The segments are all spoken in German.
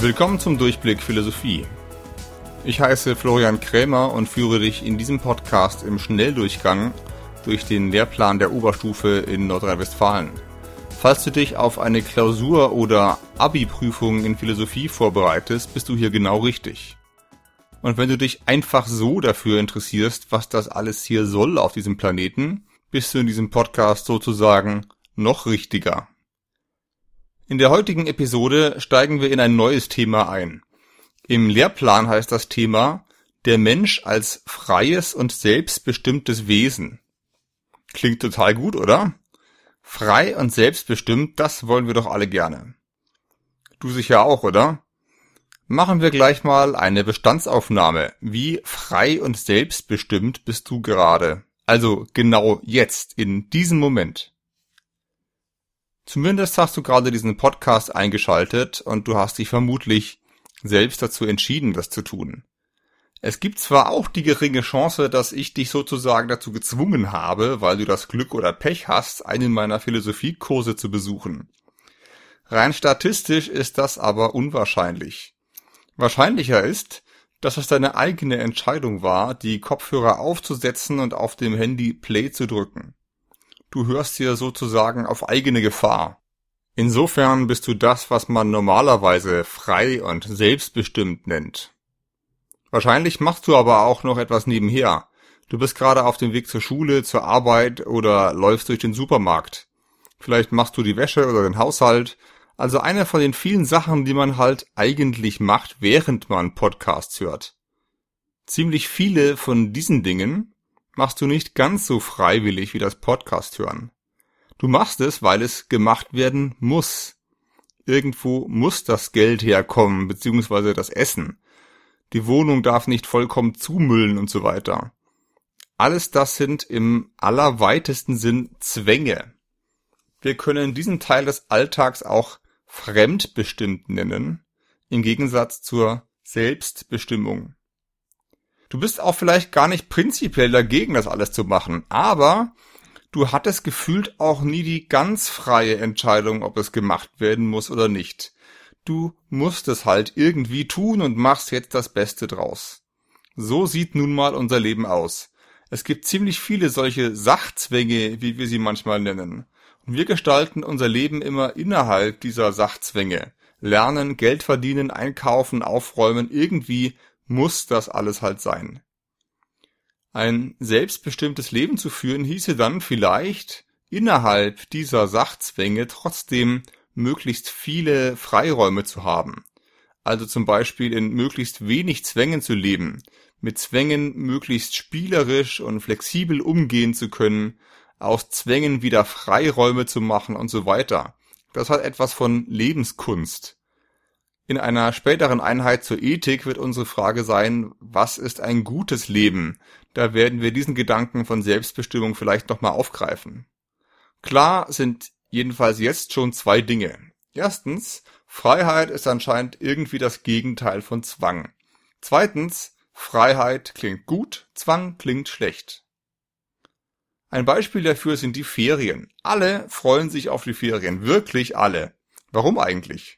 Willkommen zum Durchblick Philosophie. Ich heiße Florian Krämer und führe dich in diesem Podcast im Schnelldurchgang durch den Lehrplan der Oberstufe in Nordrhein-Westfalen. Falls du dich auf eine Klausur oder Abi-Prüfung in Philosophie vorbereitest, bist du hier genau richtig. Und wenn du dich einfach so dafür interessierst, was das alles hier soll auf diesem Planeten, bist du in diesem Podcast sozusagen noch richtiger. In der heutigen Episode steigen wir in ein neues Thema ein. Im Lehrplan heißt das Thema Der Mensch als freies und selbstbestimmtes Wesen. Klingt total gut, oder? Frei und selbstbestimmt, das wollen wir doch alle gerne. Du sicher auch, oder? Machen wir gleich mal eine Bestandsaufnahme. Wie frei und selbstbestimmt bist du gerade? Also genau jetzt, in diesem Moment. Zumindest hast du gerade diesen Podcast eingeschaltet und du hast dich vermutlich selbst dazu entschieden, das zu tun. Es gibt zwar auch die geringe Chance, dass ich dich sozusagen dazu gezwungen habe, weil du das Glück oder Pech hast, einen meiner Philosophiekurse zu besuchen. Rein statistisch ist das aber unwahrscheinlich. Wahrscheinlicher ist, dass es deine eigene Entscheidung war, die Kopfhörer aufzusetzen und auf dem Handy Play zu drücken. Du hörst hier sozusagen auf eigene Gefahr. Insofern bist du das, was man normalerweise frei und selbstbestimmt nennt. Wahrscheinlich machst du aber auch noch etwas nebenher. Du bist gerade auf dem Weg zur Schule, zur Arbeit oder läufst durch den Supermarkt. Vielleicht machst du die Wäsche oder den Haushalt. Also eine von den vielen Sachen, die man halt eigentlich macht, während man Podcasts hört. Ziemlich viele von diesen Dingen machst du nicht ganz so freiwillig wie das Podcast hören. Du machst es, weil es gemacht werden muss. Irgendwo muss das Geld herkommen, beziehungsweise das Essen die Wohnung darf nicht vollkommen zumüllen und so weiter. Alles das sind im allerweitesten Sinn Zwänge. Wir können diesen Teil des Alltags auch fremdbestimmt nennen, im Gegensatz zur Selbstbestimmung. Du bist auch vielleicht gar nicht prinzipiell dagegen, das alles zu machen, aber du hattest gefühlt auch nie die ganz freie Entscheidung, ob es gemacht werden muss oder nicht du musst es halt irgendwie tun und machst jetzt das Beste draus. So sieht nun mal unser Leben aus. Es gibt ziemlich viele solche Sachzwänge, wie wir sie manchmal nennen. Und wir gestalten unser Leben immer innerhalb dieser Sachzwänge. Lernen, Geld verdienen, einkaufen, aufräumen, irgendwie muss das alles halt sein. Ein selbstbestimmtes Leben zu führen hieße dann vielleicht innerhalb dieser Sachzwänge trotzdem möglichst viele Freiräume zu haben. Also zum Beispiel in möglichst wenig Zwängen zu leben, mit Zwängen möglichst spielerisch und flexibel umgehen zu können, aus Zwängen wieder Freiräume zu machen und so weiter. Das hat etwas von Lebenskunst. In einer späteren Einheit zur Ethik wird unsere Frage sein, was ist ein gutes Leben? Da werden wir diesen Gedanken von Selbstbestimmung vielleicht nochmal aufgreifen. Klar sind jedenfalls jetzt schon zwei Dinge. Erstens, Freiheit ist anscheinend irgendwie das Gegenteil von Zwang. Zweitens, Freiheit klingt gut, Zwang klingt schlecht. Ein Beispiel dafür sind die Ferien. Alle freuen sich auf die Ferien, wirklich alle. Warum eigentlich?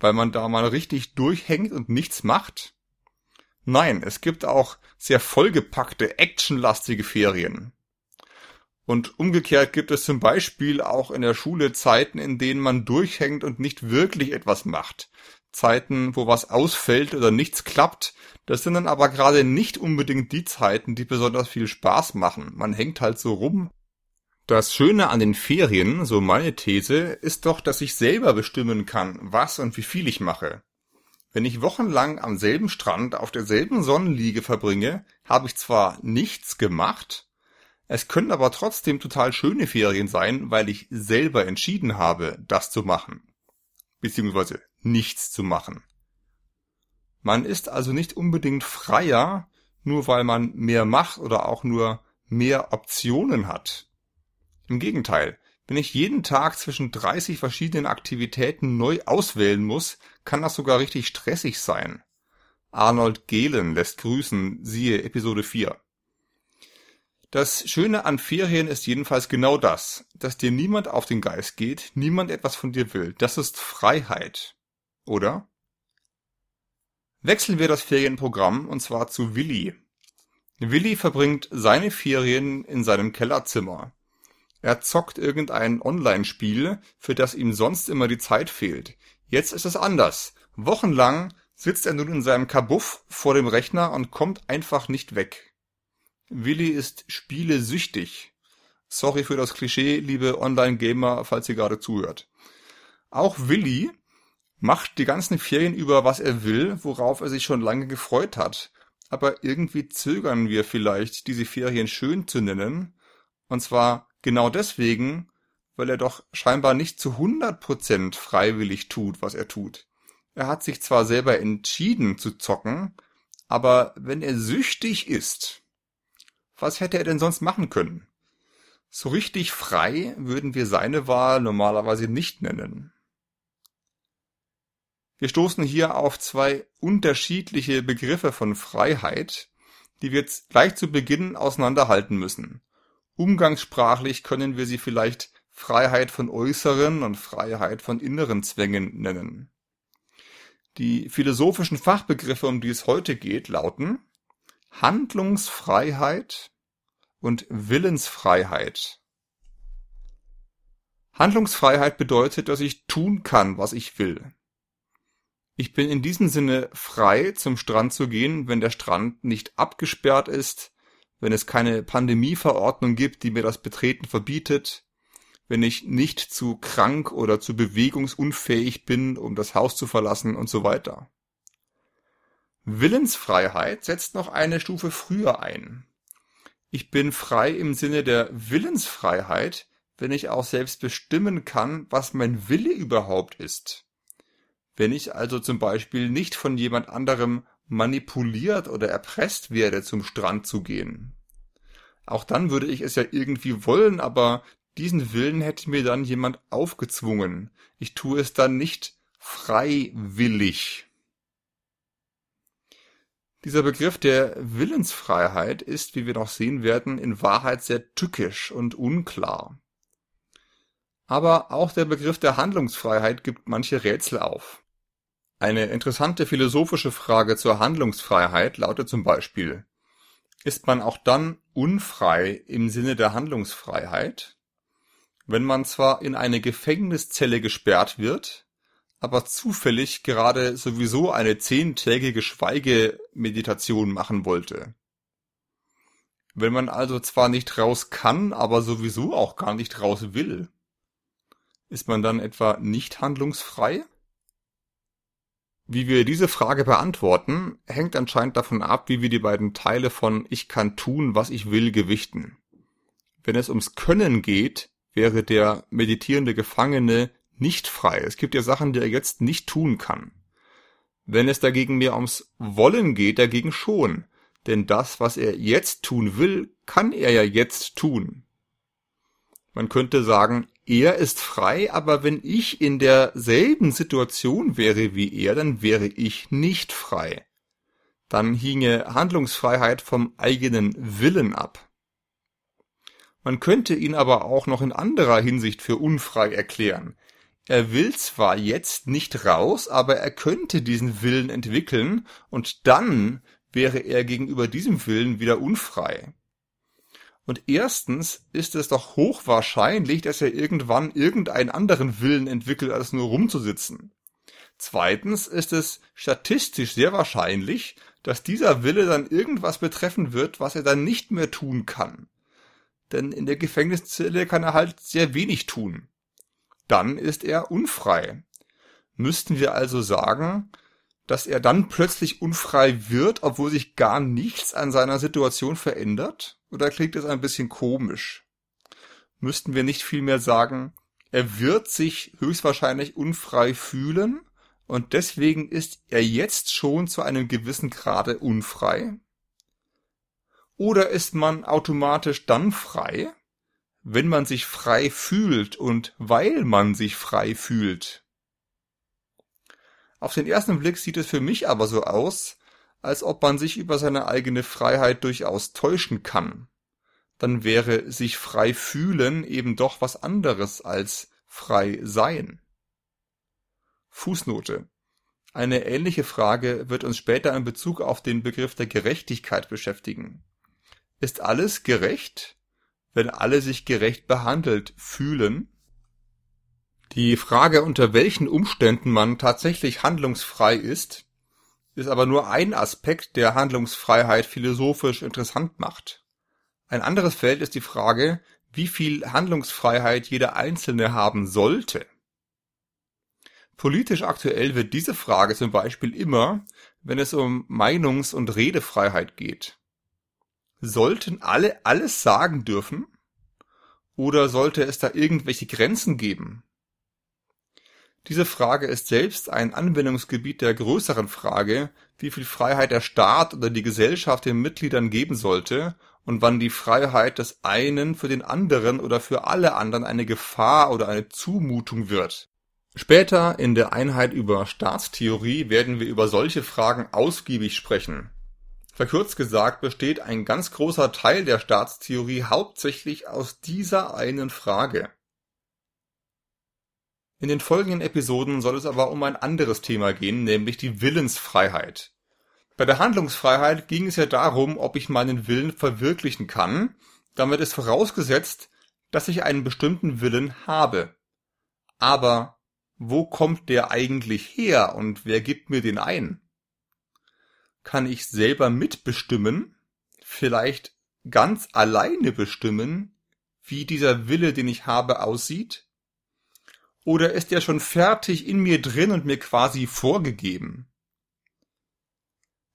Weil man da mal richtig durchhängt und nichts macht? Nein, es gibt auch sehr vollgepackte, actionlastige Ferien. Und umgekehrt gibt es zum Beispiel auch in der Schule Zeiten, in denen man durchhängt und nicht wirklich etwas macht. Zeiten, wo was ausfällt oder nichts klappt. Das sind dann aber gerade nicht unbedingt die Zeiten, die besonders viel Spaß machen. Man hängt halt so rum. Das Schöne an den Ferien, so meine These, ist doch, dass ich selber bestimmen kann, was und wie viel ich mache. Wenn ich wochenlang am selben Strand auf derselben Sonnenliege verbringe, habe ich zwar nichts gemacht, es können aber trotzdem total schöne Ferien sein, weil ich selber entschieden habe, das zu machen. Beziehungsweise nichts zu machen. Man ist also nicht unbedingt freier, nur weil man mehr macht oder auch nur mehr Optionen hat. Im Gegenteil, wenn ich jeden Tag zwischen 30 verschiedenen Aktivitäten neu auswählen muss, kann das sogar richtig stressig sein. Arnold Gehlen lässt grüßen, siehe Episode 4. Das Schöne an Ferien ist jedenfalls genau das, dass dir niemand auf den Geist geht, niemand etwas von dir will. Das ist Freiheit. Oder? Wechseln wir das Ferienprogramm und zwar zu Willi. Willi verbringt seine Ferien in seinem Kellerzimmer. Er zockt irgendein Online-Spiel, für das ihm sonst immer die Zeit fehlt. Jetzt ist es anders. Wochenlang sitzt er nun in seinem Kabuff vor dem Rechner und kommt einfach nicht weg. Willi ist spielesüchtig. Sorry für das Klischee, liebe Online-Gamer, falls ihr gerade zuhört. Auch Willi macht die ganzen Ferien über, was er will, worauf er sich schon lange gefreut hat. Aber irgendwie zögern wir vielleicht, diese Ferien schön zu nennen. Und zwar genau deswegen, weil er doch scheinbar nicht zu 100% freiwillig tut, was er tut. Er hat sich zwar selber entschieden zu zocken, aber wenn er süchtig ist, was hätte er denn sonst machen können? So richtig frei würden wir seine Wahl normalerweise nicht nennen. Wir stoßen hier auf zwei unterschiedliche Begriffe von Freiheit, die wir jetzt gleich zu Beginn auseinanderhalten müssen. Umgangssprachlich können wir sie vielleicht Freiheit von äußeren und Freiheit von inneren Zwängen nennen. Die philosophischen Fachbegriffe, um die es heute geht, lauten Handlungsfreiheit und Willensfreiheit. Handlungsfreiheit bedeutet, dass ich tun kann, was ich will. Ich bin in diesem Sinne frei, zum Strand zu gehen, wenn der Strand nicht abgesperrt ist, wenn es keine Pandemieverordnung gibt, die mir das Betreten verbietet, wenn ich nicht zu krank oder zu bewegungsunfähig bin, um das Haus zu verlassen und so weiter. Willensfreiheit setzt noch eine Stufe früher ein. Ich bin frei im Sinne der Willensfreiheit, wenn ich auch selbst bestimmen kann, was mein Wille überhaupt ist. Wenn ich also zum Beispiel nicht von jemand anderem manipuliert oder erpresst werde, zum Strand zu gehen. Auch dann würde ich es ja irgendwie wollen, aber diesen Willen hätte mir dann jemand aufgezwungen. Ich tue es dann nicht freiwillig. Dieser Begriff der Willensfreiheit ist, wie wir noch sehen werden, in Wahrheit sehr tückisch und unklar. Aber auch der Begriff der Handlungsfreiheit gibt manche Rätsel auf. Eine interessante philosophische Frage zur Handlungsfreiheit lautet zum Beispiel, ist man auch dann unfrei im Sinne der Handlungsfreiheit, wenn man zwar in eine Gefängniszelle gesperrt wird, aber zufällig gerade sowieso eine zehntägige Schweigemeditation machen wollte. Wenn man also zwar nicht raus kann, aber sowieso auch gar nicht raus will, ist man dann etwa nicht handlungsfrei? Wie wir diese Frage beantworten, hängt anscheinend davon ab, wie wir die beiden Teile von ich kann tun, was ich will gewichten. Wenn es ums Können geht, wäre der meditierende Gefangene nicht frei. Es gibt ja Sachen, die er jetzt nicht tun kann. Wenn es dagegen mehr ums Wollen geht, dagegen schon. Denn das, was er jetzt tun will, kann er ja jetzt tun. Man könnte sagen, er ist frei, aber wenn ich in derselben Situation wäre wie er, dann wäre ich nicht frei. Dann hinge Handlungsfreiheit vom eigenen Willen ab. Man könnte ihn aber auch noch in anderer Hinsicht für unfrei erklären. Er will zwar jetzt nicht raus, aber er könnte diesen Willen entwickeln und dann wäre er gegenüber diesem Willen wieder unfrei. Und erstens ist es doch hochwahrscheinlich, dass er irgendwann irgendeinen anderen Willen entwickelt, als nur rumzusitzen. Zweitens ist es statistisch sehr wahrscheinlich, dass dieser Wille dann irgendwas betreffen wird, was er dann nicht mehr tun kann denn in der Gefängniszelle kann er halt sehr wenig tun. Dann ist er unfrei. Müssten wir also sagen, dass er dann plötzlich unfrei wird, obwohl sich gar nichts an seiner Situation verändert? Oder klingt es ein bisschen komisch? Müssten wir nicht vielmehr sagen, er wird sich höchstwahrscheinlich unfrei fühlen und deswegen ist er jetzt schon zu einem gewissen Grade unfrei? Oder ist man automatisch dann frei, wenn man sich frei fühlt und weil man sich frei fühlt? Auf den ersten Blick sieht es für mich aber so aus, als ob man sich über seine eigene Freiheit durchaus täuschen kann. Dann wäre sich frei fühlen eben doch was anderes als frei sein. Fußnote Eine ähnliche Frage wird uns später in Bezug auf den Begriff der Gerechtigkeit beschäftigen. Ist alles gerecht, wenn alle sich gerecht behandelt fühlen? Die Frage, unter welchen Umständen man tatsächlich handlungsfrei ist, ist aber nur ein Aspekt, der Handlungsfreiheit philosophisch interessant macht. Ein anderes Feld ist die Frage, wie viel Handlungsfreiheit jeder Einzelne haben sollte. Politisch aktuell wird diese Frage zum Beispiel immer, wenn es um Meinungs- und Redefreiheit geht. Sollten alle alles sagen dürfen? Oder sollte es da irgendwelche Grenzen geben? Diese Frage ist selbst ein Anwendungsgebiet der größeren Frage, wie viel Freiheit der Staat oder die Gesellschaft den Mitgliedern geben sollte und wann die Freiheit des einen für den anderen oder für alle anderen eine Gefahr oder eine Zumutung wird. Später in der Einheit über Staatstheorie werden wir über solche Fragen ausgiebig sprechen. Verkürzt gesagt besteht ein ganz großer Teil der Staatstheorie hauptsächlich aus dieser einen Frage. In den folgenden Episoden soll es aber um ein anderes Thema gehen, nämlich die Willensfreiheit. Bei der Handlungsfreiheit ging es ja darum, ob ich meinen Willen verwirklichen kann, damit ist vorausgesetzt, dass ich einen bestimmten Willen habe. Aber wo kommt der eigentlich her und wer gibt mir den ein? Kann ich selber mitbestimmen, vielleicht ganz alleine bestimmen, wie dieser Wille, den ich habe, aussieht? Oder ist er schon fertig in mir drin und mir quasi vorgegeben?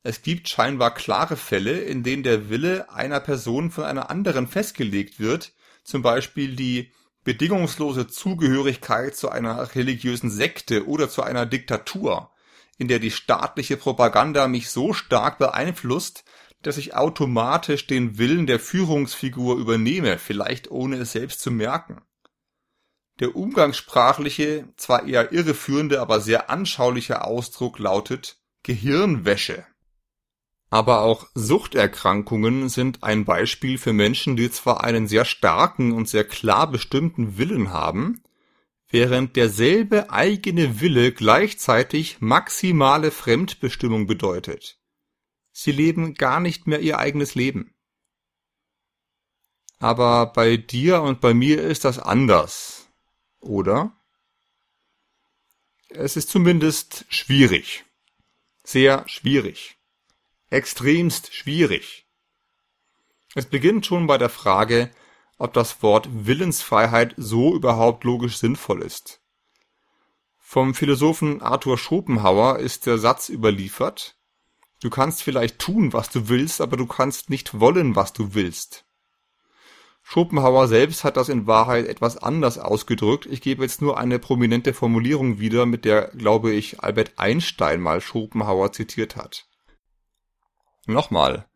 Es gibt scheinbar klare Fälle, in denen der Wille einer Person von einer anderen festgelegt wird, zum Beispiel die bedingungslose Zugehörigkeit zu einer religiösen Sekte oder zu einer Diktatur, in der die staatliche Propaganda mich so stark beeinflusst, dass ich automatisch den Willen der Führungsfigur übernehme, vielleicht ohne es selbst zu merken. Der umgangssprachliche, zwar eher irreführende, aber sehr anschauliche Ausdruck lautet Gehirnwäsche. Aber auch Suchterkrankungen sind ein Beispiel für Menschen, die zwar einen sehr starken und sehr klar bestimmten Willen haben, während derselbe eigene Wille gleichzeitig maximale Fremdbestimmung bedeutet. Sie leben gar nicht mehr ihr eigenes Leben. Aber bei dir und bei mir ist das anders, oder? Es ist zumindest schwierig. Sehr schwierig extremst schwierig. Es beginnt schon bei der Frage, ob das Wort Willensfreiheit so überhaupt logisch sinnvoll ist. Vom Philosophen Arthur Schopenhauer ist der Satz überliefert, du kannst vielleicht tun, was du willst, aber du kannst nicht wollen, was du willst. Schopenhauer selbst hat das in Wahrheit etwas anders ausgedrückt. Ich gebe jetzt nur eine prominente Formulierung wieder, mit der, glaube ich, Albert Einstein mal Schopenhauer zitiert hat. Nochmal.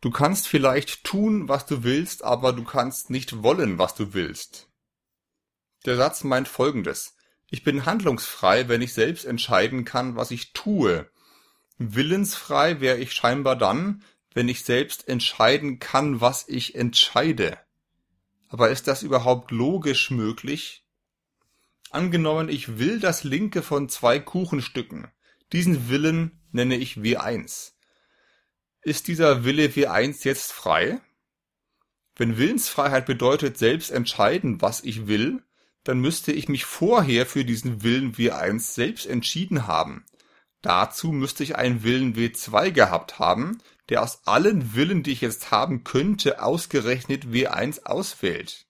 Du kannst vielleicht tun, was du willst, aber du kannst nicht wollen, was du willst. Der Satz meint folgendes. Ich bin handlungsfrei, wenn ich selbst entscheiden kann, was ich tue. Willensfrei wäre ich scheinbar dann, wenn ich selbst entscheiden kann, was ich entscheide. Aber ist das überhaupt logisch möglich? Angenommen, ich will das linke von zwei Kuchenstücken. Diesen Willen nenne ich W1. Ist dieser Wille W1 jetzt frei? Wenn Willensfreiheit bedeutet selbst entscheiden, was ich will, dann müsste ich mich vorher für diesen Willen W1 selbst entschieden haben. Dazu müsste ich einen Willen W2 gehabt haben, der aus allen Willen, die ich jetzt haben könnte, ausgerechnet W1 auswählt.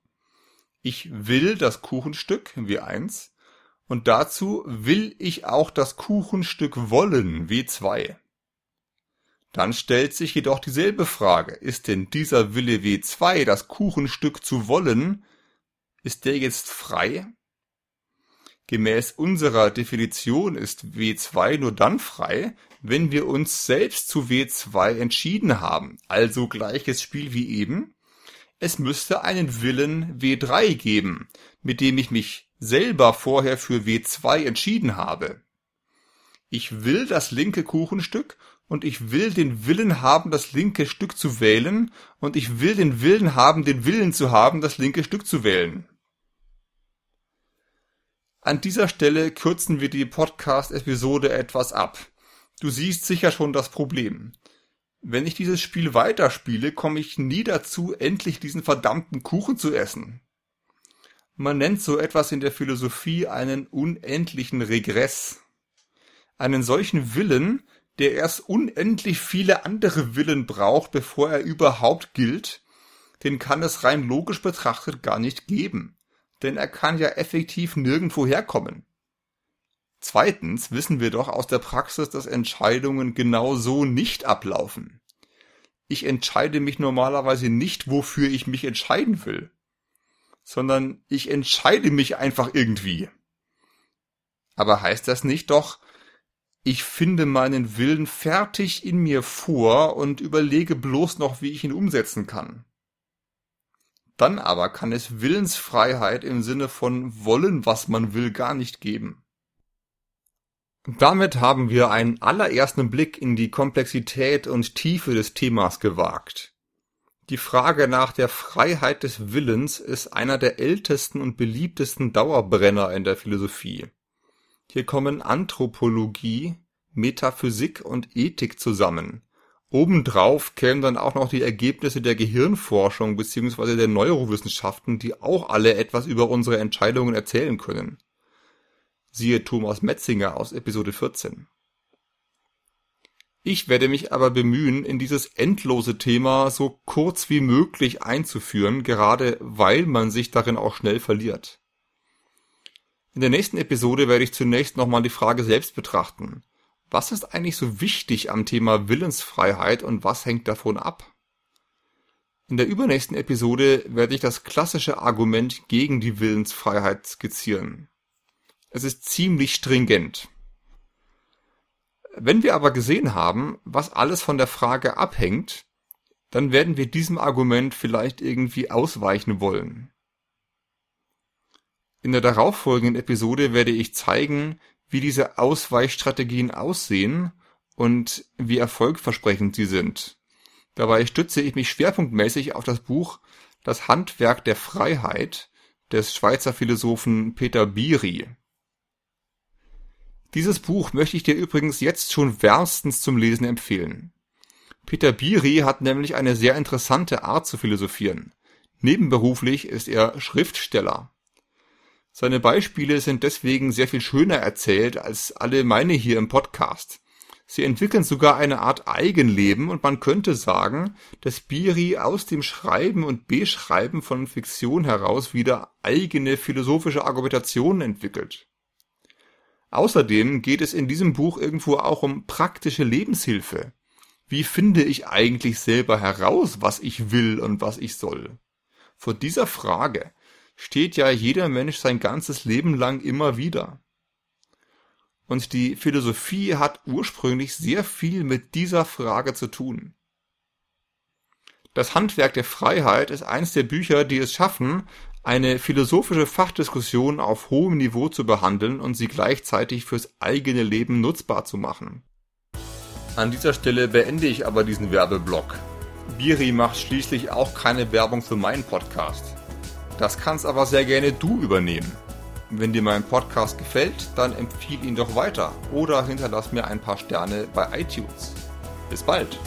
Ich will das Kuchenstück W1 und dazu will ich auch das Kuchenstück wollen W2. Dann stellt sich jedoch dieselbe Frage, ist denn dieser Wille W2, das Kuchenstück zu wollen, ist der jetzt frei? Gemäß unserer Definition ist W2 nur dann frei, wenn wir uns selbst zu W2 entschieden haben, also gleiches Spiel wie eben. Es müsste einen Willen W3 geben, mit dem ich mich selber vorher für W2 entschieden habe. Ich will das linke Kuchenstück und ich will den Willen haben, das linke Stück zu wählen und ich will den Willen haben, den Willen zu haben, das linke Stück zu wählen. An dieser Stelle kürzen wir die Podcast-Episode etwas ab. Du siehst sicher schon das Problem. Wenn ich dieses Spiel weiterspiele, komme ich nie dazu, endlich diesen verdammten Kuchen zu essen. Man nennt so etwas in der Philosophie einen unendlichen Regress. Einen solchen Willen, der erst unendlich viele andere Willen braucht, bevor er überhaupt gilt, den kann es rein logisch betrachtet gar nicht geben. Denn er kann ja effektiv nirgendwo herkommen. Zweitens wissen wir doch aus der Praxis, dass Entscheidungen genau so nicht ablaufen. Ich entscheide mich normalerweise nicht, wofür ich mich entscheiden will, sondern ich entscheide mich einfach irgendwie. Aber heißt das nicht doch, ich finde meinen Willen fertig in mir vor und überlege bloß noch, wie ich ihn umsetzen kann. Dann aber kann es Willensfreiheit im Sinne von wollen, was man will, gar nicht geben. Damit haben wir einen allerersten Blick in die Komplexität und Tiefe des Themas gewagt. Die Frage nach der Freiheit des Willens ist einer der ältesten und beliebtesten Dauerbrenner in der Philosophie. Hier kommen Anthropologie, Metaphysik und Ethik zusammen. Obendrauf kämen dann auch noch die Ergebnisse der Gehirnforschung bzw. der Neurowissenschaften, die auch alle etwas über unsere Entscheidungen erzählen können. Siehe Thomas Metzinger aus Episode 14. Ich werde mich aber bemühen, in dieses endlose Thema so kurz wie möglich einzuführen, gerade weil man sich darin auch schnell verliert. In der nächsten Episode werde ich zunächst nochmal die Frage selbst betrachten. Was ist eigentlich so wichtig am Thema Willensfreiheit und was hängt davon ab? In der übernächsten Episode werde ich das klassische Argument gegen die Willensfreiheit skizzieren. Es ist ziemlich stringent. Wenn wir aber gesehen haben, was alles von der Frage abhängt, dann werden wir diesem Argument vielleicht irgendwie ausweichen wollen. In der darauffolgenden Episode werde ich zeigen, wie diese Ausweichstrategien aussehen und wie erfolgversprechend sie sind. Dabei stütze ich mich schwerpunktmäßig auf das Buch Das Handwerk der Freiheit des Schweizer Philosophen Peter Biri. Dieses Buch möchte ich dir übrigens jetzt schon wärmstens zum Lesen empfehlen. Peter Biri hat nämlich eine sehr interessante Art zu philosophieren. Nebenberuflich ist er Schriftsteller. Seine Beispiele sind deswegen sehr viel schöner erzählt als alle meine hier im Podcast. Sie entwickeln sogar eine Art Eigenleben und man könnte sagen, dass Biri aus dem Schreiben und Beschreiben von Fiktion heraus wieder eigene philosophische Argumentationen entwickelt. Außerdem geht es in diesem Buch irgendwo auch um praktische Lebenshilfe. Wie finde ich eigentlich selber heraus, was ich will und was ich soll? Vor dieser Frage steht ja jeder Mensch sein ganzes Leben lang immer wieder. Und die Philosophie hat ursprünglich sehr viel mit dieser Frage zu tun. Das Handwerk der Freiheit ist eines der Bücher, die es schaffen, eine philosophische Fachdiskussion auf hohem Niveau zu behandeln und sie gleichzeitig fürs eigene Leben nutzbar zu machen. An dieser Stelle beende ich aber diesen Werbeblock. Biri macht schließlich auch keine Werbung für meinen Podcast. Das kannst aber sehr gerne du übernehmen. Wenn dir mein Podcast gefällt, dann empfiehl ihn doch weiter oder hinterlass mir ein paar Sterne bei iTunes. Bis bald!